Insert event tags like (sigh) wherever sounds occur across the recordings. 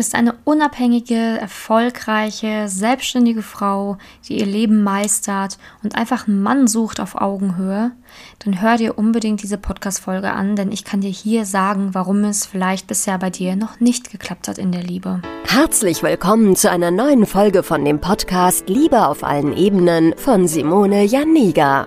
bist eine unabhängige, erfolgreiche, selbstständige Frau, die ihr Leben meistert und einfach einen Mann sucht auf Augenhöhe, dann hör dir unbedingt diese Podcast-Folge an, denn ich kann dir hier sagen, warum es vielleicht bisher bei dir noch nicht geklappt hat in der Liebe. Herzlich willkommen zu einer neuen Folge von dem Podcast Liebe auf allen Ebenen von Simone Janiga.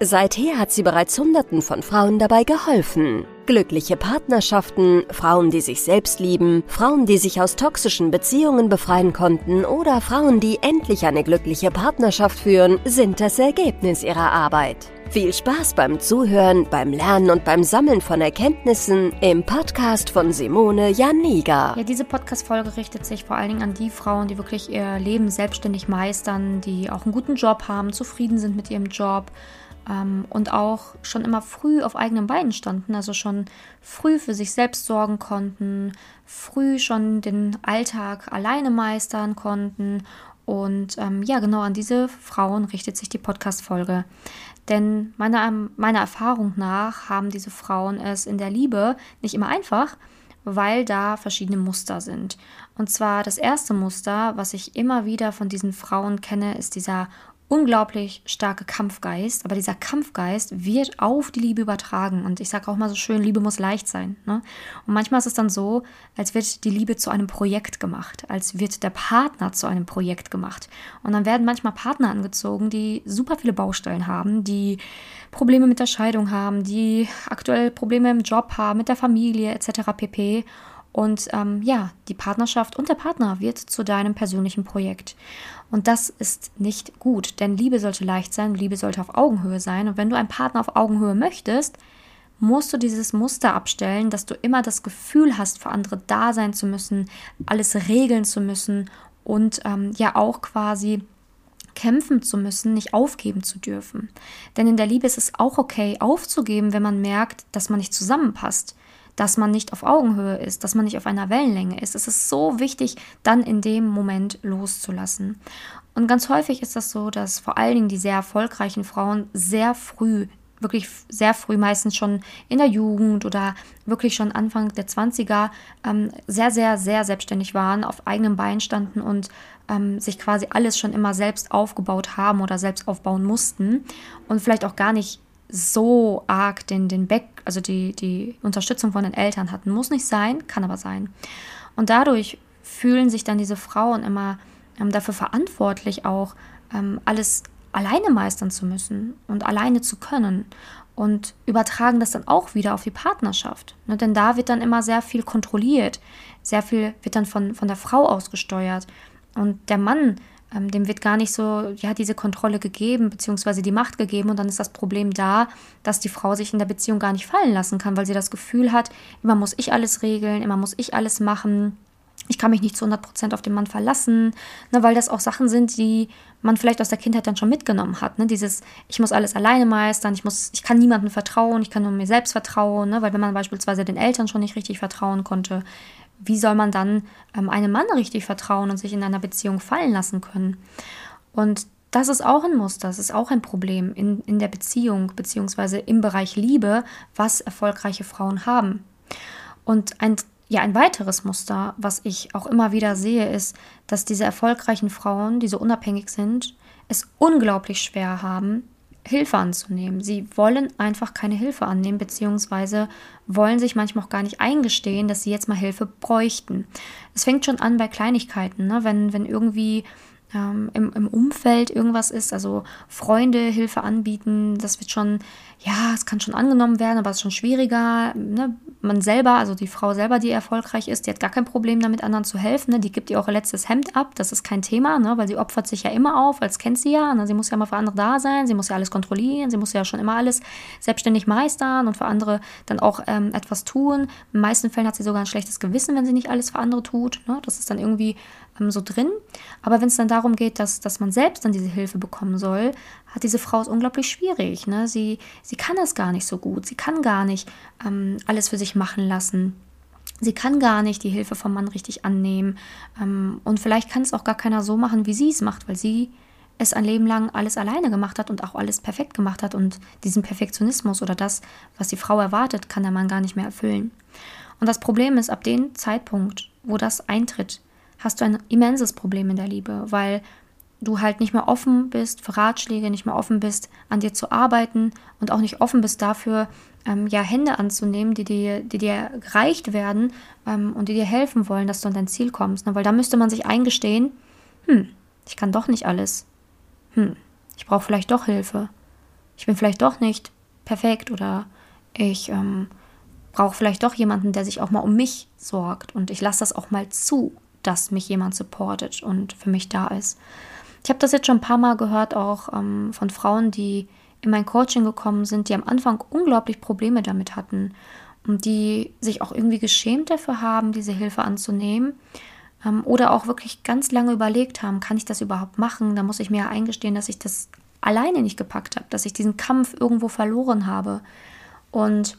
Seither hat sie bereits Hunderten von Frauen dabei geholfen. Glückliche Partnerschaften, Frauen, die sich selbst lieben, Frauen, die sich aus toxischen Beziehungen befreien konnten oder Frauen, die endlich eine glückliche Partnerschaft führen, sind das Ergebnis ihrer Arbeit. Viel Spaß beim Zuhören, beim Lernen und beim Sammeln von Erkenntnissen im Podcast von Simone Janiga. Ja, diese Podcast-Folge richtet sich vor allen Dingen an die Frauen, die wirklich ihr Leben selbstständig meistern, die auch einen guten Job haben, zufrieden sind mit ihrem Job und auch schon immer früh auf eigenen Beinen standen, also schon früh für sich selbst sorgen konnten, früh schon den Alltag alleine meistern konnten. Und ähm, ja, genau an diese Frauen richtet sich die Podcast-Folge. Denn meiner, meiner Erfahrung nach haben diese Frauen es in der Liebe nicht immer einfach, weil da verschiedene Muster sind. Und zwar das erste Muster, was ich immer wieder von diesen Frauen kenne, ist dieser unglaublich starke Kampfgeist, aber dieser Kampfgeist wird auf die Liebe übertragen. Und ich sage auch mal so schön, Liebe muss leicht sein. Ne? Und manchmal ist es dann so, als wird die Liebe zu einem Projekt gemacht, als wird der Partner zu einem Projekt gemacht. Und dann werden manchmal Partner angezogen, die super viele Baustellen haben, die Probleme mit der Scheidung haben, die aktuell Probleme im Job haben, mit der Familie etc. pp. Und ähm, ja, die Partnerschaft und der Partner wird zu deinem persönlichen Projekt. Und das ist nicht gut, denn Liebe sollte leicht sein, Liebe sollte auf Augenhöhe sein. Und wenn du einen Partner auf Augenhöhe möchtest, musst du dieses Muster abstellen, dass du immer das Gefühl hast, für andere da sein zu müssen, alles regeln zu müssen und ähm, ja auch quasi kämpfen zu müssen, nicht aufgeben zu dürfen. Denn in der Liebe ist es auch okay, aufzugeben, wenn man merkt, dass man nicht zusammenpasst dass man nicht auf Augenhöhe ist, dass man nicht auf einer Wellenlänge ist. Es ist so wichtig, dann in dem Moment loszulassen. Und ganz häufig ist das so, dass vor allen Dingen die sehr erfolgreichen Frauen sehr früh wirklich sehr früh, meistens schon in der Jugend oder wirklich schon Anfang der 20er, ähm, sehr, sehr, sehr selbstständig waren, auf eigenen Beinen standen und ähm, sich quasi alles schon immer selbst aufgebaut haben oder selbst aufbauen mussten und vielleicht auch gar nicht so arg den, den Back, also die, die Unterstützung von den Eltern hatten. Muss nicht sein, kann aber sein. Und dadurch fühlen sich dann diese Frauen immer ähm, dafür verantwortlich, auch ähm, alles alleine meistern zu müssen und alleine zu können und übertragen das dann auch wieder auf die Partnerschaft. Ne? Denn da wird dann immer sehr viel kontrolliert, sehr viel wird dann von, von der Frau ausgesteuert. Und der Mann ähm, dem wird gar nicht so, ja, diese Kontrolle gegeben, beziehungsweise die Macht gegeben. Und dann ist das Problem da, dass die Frau sich in der Beziehung gar nicht fallen lassen kann, weil sie das Gefühl hat, immer muss ich alles regeln, immer muss ich alles machen. Ich kann mich nicht zu 100% auf den Mann verlassen, ne, weil das auch Sachen sind, die man vielleicht aus der Kindheit dann schon mitgenommen hat. Ne? Dieses, ich muss alles alleine meistern, ich, muss, ich kann niemandem vertrauen, ich kann nur mir selbst vertrauen, ne? weil wenn man beispielsweise den Eltern schon nicht richtig vertrauen konnte, wie soll man dann ähm, einem Mann richtig vertrauen und sich in einer Beziehung fallen lassen können? Und das ist auch ein Muster, das ist auch ein Problem in, in der Beziehung beziehungsweise im Bereich Liebe, was erfolgreiche Frauen haben. Und ein, ja, ein weiteres Muster, was ich auch immer wieder sehe, ist, dass diese erfolgreichen Frauen, die so unabhängig sind, es unglaublich schwer haben, Hilfe anzunehmen. Sie wollen einfach keine Hilfe annehmen, beziehungsweise wollen sich manchmal auch gar nicht eingestehen, dass sie jetzt mal Hilfe bräuchten. Es fängt schon an bei Kleinigkeiten, ne? wenn, wenn irgendwie ähm, im, im Umfeld irgendwas ist, also Freunde Hilfe anbieten, das wird schon, ja, es kann schon angenommen werden, aber es ist schon schwieriger. Ne? Man selber, also die Frau selber, die erfolgreich ist, die hat gar kein Problem damit, anderen zu helfen. Ne? Die gibt ihr auch ihr letztes Hemd ab, das ist kein Thema, ne? weil sie opfert sich ja immer auf, als kennt sie ja. Ne? Sie muss ja immer für andere da sein, sie muss ja alles kontrollieren, sie muss ja schon immer alles selbstständig meistern und für andere dann auch ähm, etwas tun. In den meisten Fällen hat sie sogar ein schlechtes Gewissen, wenn sie nicht alles für andere tut. Ne? Das ist dann irgendwie so drin. Aber wenn es dann darum geht, dass, dass man selbst dann diese Hilfe bekommen soll, hat diese Frau es unglaublich schwierig. Ne? Sie, sie kann das gar nicht so gut. Sie kann gar nicht ähm, alles für sich machen lassen. Sie kann gar nicht die Hilfe vom Mann richtig annehmen. Ähm, und vielleicht kann es auch gar keiner so machen, wie sie es macht, weil sie es ein Leben lang alles alleine gemacht hat und auch alles perfekt gemacht hat. Und diesen Perfektionismus oder das, was die Frau erwartet, kann der Mann gar nicht mehr erfüllen. Und das Problem ist, ab dem Zeitpunkt, wo das eintritt, hast du ein immenses Problem in der Liebe, weil du halt nicht mehr offen bist für Ratschläge, nicht mehr offen bist, an dir zu arbeiten und auch nicht offen bist dafür, ähm, ja, Hände anzunehmen, die dir, die dir gereicht werden ähm, und die dir helfen wollen, dass du an dein Ziel kommst. Ne? Weil da müsste man sich eingestehen, hm, ich kann doch nicht alles. Hm, ich brauche vielleicht doch Hilfe. Ich bin vielleicht doch nicht perfekt oder ich ähm, brauche vielleicht doch jemanden, der sich auch mal um mich sorgt und ich lasse das auch mal zu, dass mich jemand supportet und für mich da ist. Ich habe das jetzt schon ein paar Mal gehört, auch ähm, von Frauen, die in mein Coaching gekommen sind, die am Anfang unglaublich Probleme damit hatten und die sich auch irgendwie geschämt dafür haben, diese Hilfe anzunehmen ähm, oder auch wirklich ganz lange überlegt haben, kann ich das überhaupt machen? Da muss ich mir ja eingestehen, dass ich das alleine nicht gepackt habe, dass ich diesen Kampf irgendwo verloren habe. Und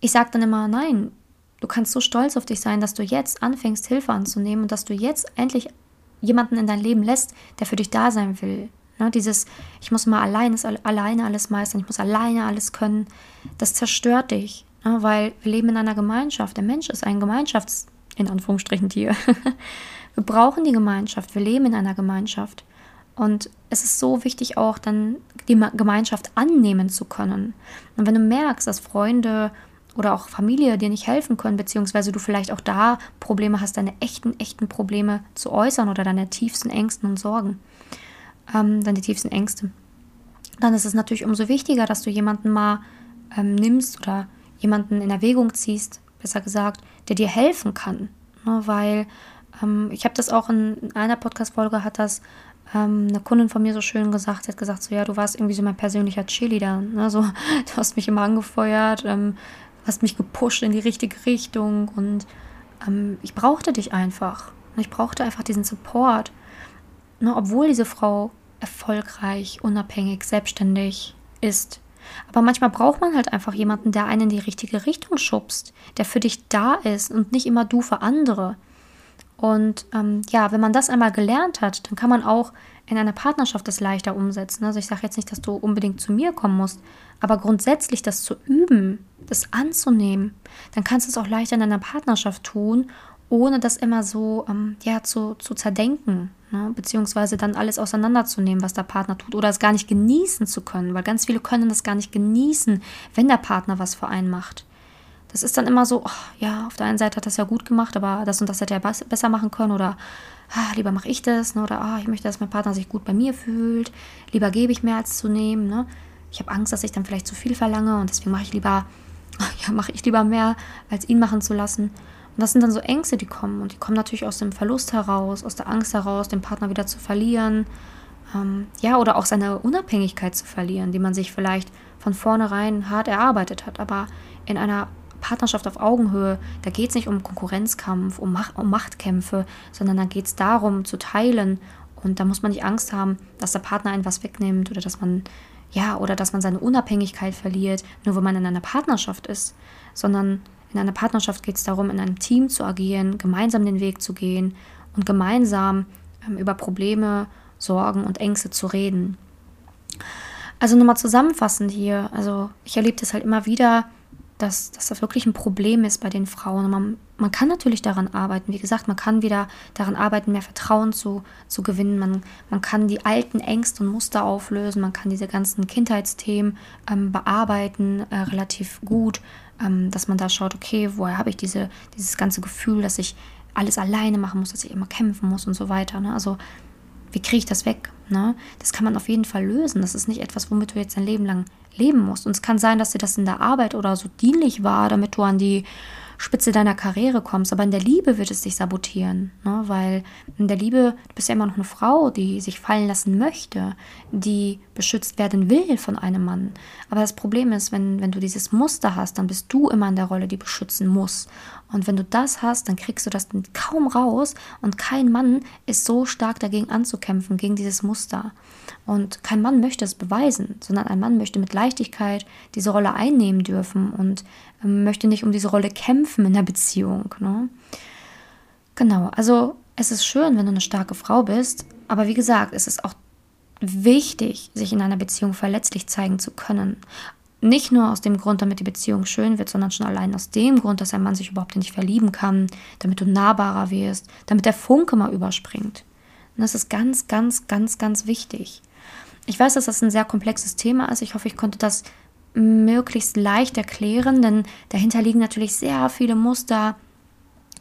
ich sage dann immer, nein, du kannst so stolz auf dich sein, dass du jetzt anfängst, Hilfe anzunehmen und dass du jetzt endlich jemanden in dein Leben lässt, der für dich da sein will. Ne, dieses, ich muss mal alleine, alleine alles meistern, ich muss alleine alles können, das zerstört dich, ne, weil wir leben in einer Gemeinschaft. Der Mensch ist ein Gemeinschafts-, in Anführungsstrichen, Tier. (laughs) wir brauchen die Gemeinschaft, wir leben in einer Gemeinschaft. Und es ist so wichtig auch dann die Gemeinschaft annehmen zu können. Und wenn du merkst, dass Freunde oder auch Familie dir nicht helfen können, beziehungsweise du vielleicht auch da Probleme hast, deine echten, echten Probleme zu äußern oder deine tiefsten Ängsten und Sorgen, ähm, deine tiefsten Ängste, dann ist es natürlich umso wichtiger, dass du jemanden mal ähm, nimmst oder jemanden in Erwägung ziehst, besser gesagt, der dir helfen kann. Ne? Weil ähm, ich habe das auch in, in einer Podcast-Folge hat das ähm, eine Kundin von mir so schön gesagt, sie hat gesagt, so ja, du warst irgendwie so mein persönlicher Cheerleader. Ne? So, (laughs) du hast mich immer angefeuert, ähm, hast mich gepusht in die richtige Richtung und ähm, ich brauchte dich einfach. Ich brauchte einfach diesen Support. Ne, obwohl diese Frau erfolgreich, unabhängig, selbstständig ist. Aber manchmal braucht man halt einfach jemanden, der einen in die richtige Richtung schubst, der für dich da ist und nicht immer du für andere. Und ähm, ja, wenn man das einmal gelernt hat, dann kann man auch in einer Partnerschaft das leichter umsetzen. Also ich sage jetzt nicht, dass du unbedingt zu mir kommen musst, aber grundsätzlich das zu üben, das anzunehmen, dann kannst du es auch leichter in einer Partnerschaft tun, ohne das immer so ähm, ja, zu, zu zerdenken, ne? beziehungsweise dann alles auseinanderzunehmen, was der Partner tut, oder es gar nicht genießen zu können, weil ganz viele können das gar nicht genießen, wenn der Partner was für einen macht. Das ist dann immer so, oh, ja, auf der einen Seite hat das ja gut gemacht, aber das und das hätte er besser machen können, oder ah, lieber mache ich das, ne? oder ah, ich möchte, dass mein Partner sich gut bei mir fühlt, lieber gebe ich mehr als zu nehmen. Ne? ich habe Angst, dass ich dann vielleicht zu viel verlange und deswegen mache ich lieber, ja, mache ich lieber mehr, als ihn machen zu lassen. Und das sind dann so Ängste, die kommen. Und die kommen natürlich aus dem Verlust heraus, aus der Angst heraus, den Partner wieder zu verlieren. Ähm, ja, oder auch seine Unabhängigkeit zu verlieren, die man sich vielleicht von vornherein hart erarbeitet hat. Aber in einer Partnerschaft auf Augenhöhe, da geht es nicht um Konkurrenzkampf, um, Macht, um Machtkämpfe, sondern da geht es darum, zu teilen. Und da muss man nicht Angst haben, dass der Partner einen was wegnimmt oder dass man ja, oder dass man seine Unabhängigkeit verliert, nur wenn man in einer Partnerschaft ist, sondern in einer Partnerschaft geht es darum, in einem Team zu agieren, gemeinsam den Weg zu gehen und gemeinsam ähm, über Probleme, Sorgen und Ängste zu reden. Also nochmal zusammenfassend hier, also ich erlebe das halt immer wieder, dass, dass das wirklich ein Problem ist bei den Frauen. Man, man kann natürlich daran arbeiten. Wie gesagt, man kann wieder daran arbeiten, mehr Vertrauen zu, zu gewinnen. Man, man kann die alten Ängste und Muster auflösen. Man kann diese ganzen Kindheitsthemen ähm, bearbeiten, äh, relativ gut. Ähm, dass man da schaut, okay, woher habe ich diese, dieses ganze Gefühl, dass ich alles alleine machen muss, dass ich immer kämpfen muss und so weiter. Ne? Also wie kriege ich das weg? Ne? Das kann man auf jeden Fall lösen. Das ist nicht etwas, womit du jetzt dein Leben lang leben musst. Und es kann sein, dass dir das in der Arbeit oder so dienlich war, damit du an die Spitze deiner Karriere kommst. Aber in der Liebe wird es dich sabotieren, ne? weil in der Liebe, du bist ja immer noch eine Frau, die sich fallen lassen möchte, die beschützt werden will von einem Mann. Aber das Problem ist, wenn, wenn du dieses Muster hast, dann bist du immer in der Rolle, die beschützen muss. Und wenn du das hast, dann kriegst du das kaum raus und kein Mann ist so stark dagegen anzukämpfen, gegen dieses Muster. Und kein Mann möchte es beweisen, sondern ein Mann möchte mit Leichtigkeit diese Rolle einnehmen dürfen und möchte nicht um diese Rolle kämpfen in der Beziehung. Ne? Genau, also es ist schön, wenn du eine starke Frau bist, aber wie gesagt, es ist auch wichtig, sich in einer Beziehung verletzlich zeigen zu können. Nicht nur aus dem Grund, damit die Beziehung schön wird, sondern schon allein aus dem Grund, dass ein Mann sich überhaupt nicht verlieben kann, damit du nahbarer wirst, damit der Funke mal überspringt. Und das ist ganz, ganz, ganz, ganz wichtig. Ich weiß, dass das ein sehr komplexes Thema ist. Ich hoffe, ich konnte das möglichst leicht erklären, denn dahinter liegen natürlich sehr viele Muster,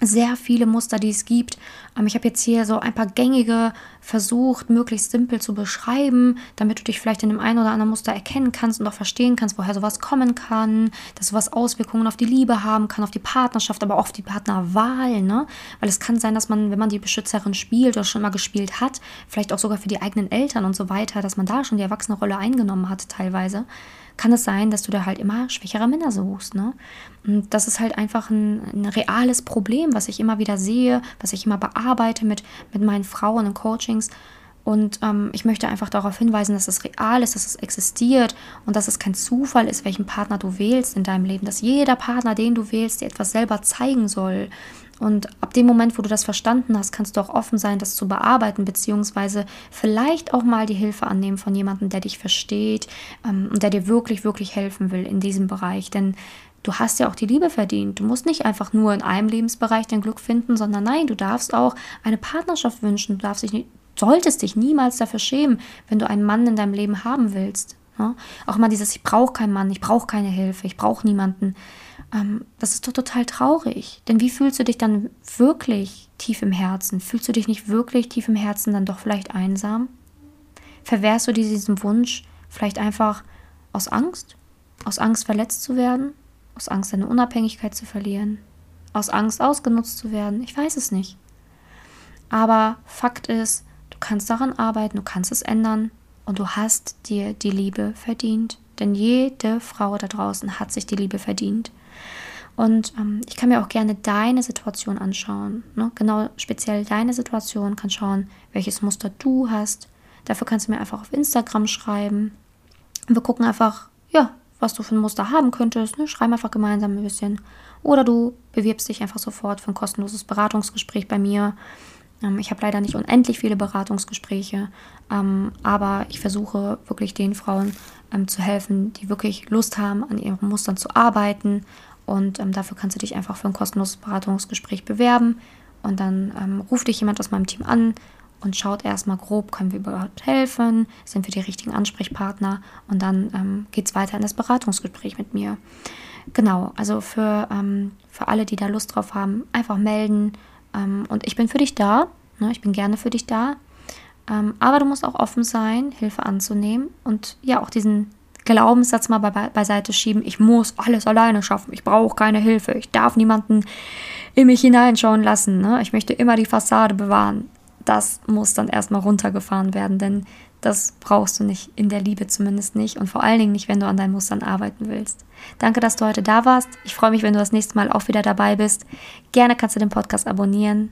sehr viele Muster, die es gibt. Ähm, ich habe jetzt hier so ein paar gängige versucht, möglichst simpel zu beschreiben, damit du dich vielleicht in dem einen oder anderen Muster erkennen kannst und auch verstehen kannst, woher sowas kommen kann, dass sowas Auswirkungen auf die Liebe haben kann, auf die Partnerschaft, aber auch auf die Partnerwahl, ne? Weil es kann sein, dass man, wenn man die Beschützerin spielt oder schon mal gespielt hat, vielleicht auch sogar für die eigenen Eltern und so weiter, dass man da schon die erwachsene Rolle eingenommen hat teilweise kann es sein, dass du da halt immer schwächere Männer suchst. Ne? Und das ist halt einfach ein, ein, reales Problem, was ich immer wieder sehe, was ich immer bearbeite mit, mit meinen Frauen in Coachings. Und ähm, ich möchte einfach darauf hinweisen, dass es real ist, dass es existiert und dass es kein Zufall ist, welchen Partner du wählst in deinem Leben. Dass jeder Partner, den du wählst, dir etwas selber zeigen soll. Und ab dem Moment, wo du das verstanden hast, kannst du auch offen sein, das zu bearbeiten, beziehungsweise vielleicht auch mal die Hilfe annehmen von jemandem, der dich versteht ähm, und der dir wirklich, wirklich helfen will in diesem Bereich. Denn du hast ja auch die Liebe verdient. Du musst nicht einfach nur in einem Lebensbereich dein Glück finden, sondern nein, du darfst auch eine Partnerschaft wünschen. Du darfst dich nicht, solltest dich niemals dafür schämen, wenn du einen Mann in deinem Leben haben willst. Ja? Auch mal dieses, ich brauche keinen Mann, ich brauche keine Hilfe, ich brauche niemanden ähm, das ist doch total traurig. Denn wie fühlst du dich dann wirklich tief im Herzen? Fühlst du dich nicht wirklich tief im Herzen dann doch vielleicht einsam? Verwehrst du dir diesen Wunsch vielleicht einfach aus Angst? Aus Angst verletzt zu werden? Aus Angst deine Unabhängigkeit zu verlieren? Aus Angst ausgenutzt zu werden? Ich weiß es nicht. Aber Fakt ist, du kannst daran arbeiten, du kannst es ändern und du hast dir die Liebe verdient. Denn jede Frau da draußen hat sich die Liebe verdient. Und ähm, ich kann mir auch gerne deine Situation anschauen. Ne? Genau speziell deine Situation, kann schauen, welches Muster du hast. Dafür kannst du mir einfach auf Instagram schreiben. Wir gucken einfach, ja, was du für ein Muster haben könntest. Ne? Schreiben einfach gemeinsam ein bisschen. Oder du bewirbst dich einfach sofort für ein kostenloses Beratungsgespräch bei mir. Ähm, ich habe leider nicht unendlich viele Beratungsgespräche, ähm, aber ich versuche wirklich den Frauen ähm, zu helfen, die wirklich Lust haben, an ihren Mustern zu arbeiten und dafür kannst du dich einfach für ein kostenloses Beratungsgespräch bewerben. Und dann ruft dich jemand aus meinem Team an und schaut erstmal grob, können wir überhaupt helfen, sind wir die richtigen Ansprechpartner und dann geht es weiter in das Beratungsgespräch mit mir. Genau, also für, für alle, die da Lust drauf haben, einfach melden. Ähm, und ich bin für dich da, ne? ich bin gerne für dich da. Ähm, aber du musst auch offen sein, Hilfe anzunehmen und ja auch diesen Glaubenssatz mal be beiseite schieben, ich muss alles alleine schaffen, ich brauche keine Hilfe, ich darf niemanden in mich hineinschauen lassen, ne? ich möchte immer die Fassade bewahren. Das muss dann erstmal runtergefahren werden, denn das brauchst du nicht, in der Liebe zumindest nicht und vor allen Dingen nicht, wenn du an deinen Mustern arbeiten willst. Danke, dass du heute da warst. Ich freue mich, wenn du das nächste Mal auch wieder dabei bist. Gerne kannst du den Podcast abonnieren.